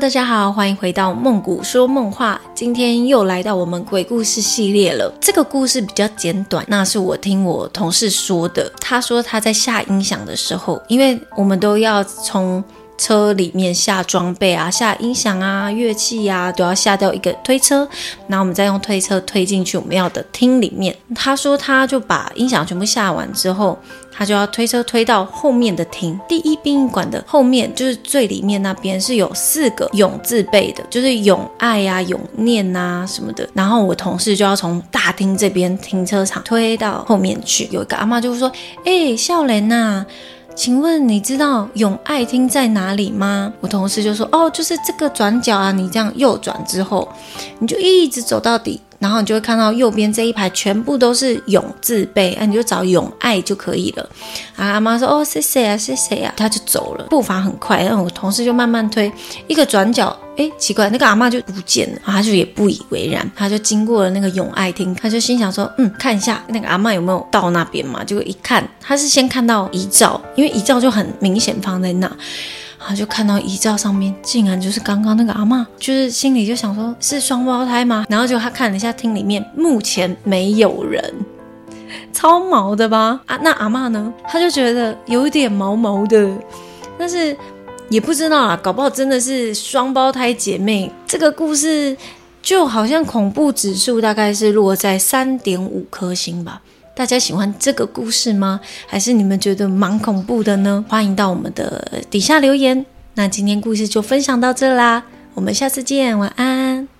大家好，欢迎回到梦谷说梦话。今天又来到我们鬼故事系列了。这个故事比较简短，那是我听我同事说的。他说他在下音响的时候，因为我们都要从车里面下装备啊，下音响啊、乐器呀，都要下掉一个推车，然后我们再用推车推进去我们要的厅里面。他说他就把音响全部下完之后。他就要推车推到后面的厅，第一殡仪馆的后面就是最里面那边是有四个永字辈的，就是永爱呀、永念呐什么的。然后我同事就要从大厅这边停车场推到后面去。有一个阿妈就说：“哎，笑莲呐，请问你知道永爱厅在哪里吗？”我同事就说：“哦，就是这个转角啊，你这样右转之后，你就一直走到底。”然后你就会看到右边这一排全部都是永字辈，哎，你就找永爱就可以了。啊，阿妈说哦，谢谢啊，谢谢啊，他就走了，步伐很快。然后我同事就慢慢推，一个转角，哎，奇怪，那个阿妈就不见了。他就也不以为然，他就经过了那个永爱厅，他就心想说，嗯，看一下那个阿妈有没有到那边嘛。结果一看，他是先看到遗照，因为遗照就很明显放在那。他就看到遗照上面，竟然就是刚刚那个阿妈，就是心里就想说，是双胞胎吗？然后就他看了一下厅里面，目前没有人，超毛的吧？啊，那阿妈呢？他就觉得有点毛毛的，但是也不知道啊，搞不好真的是双胞胎姐妹。这个故事就好像恐怖指数大概是落在三点五颗星吧。大家喜欢这个故事吗？还是你们觉得蛮恐怖的呢？欢迎到我们的底下留言。那今天故事就分享到这啦，我们下次见，晚安。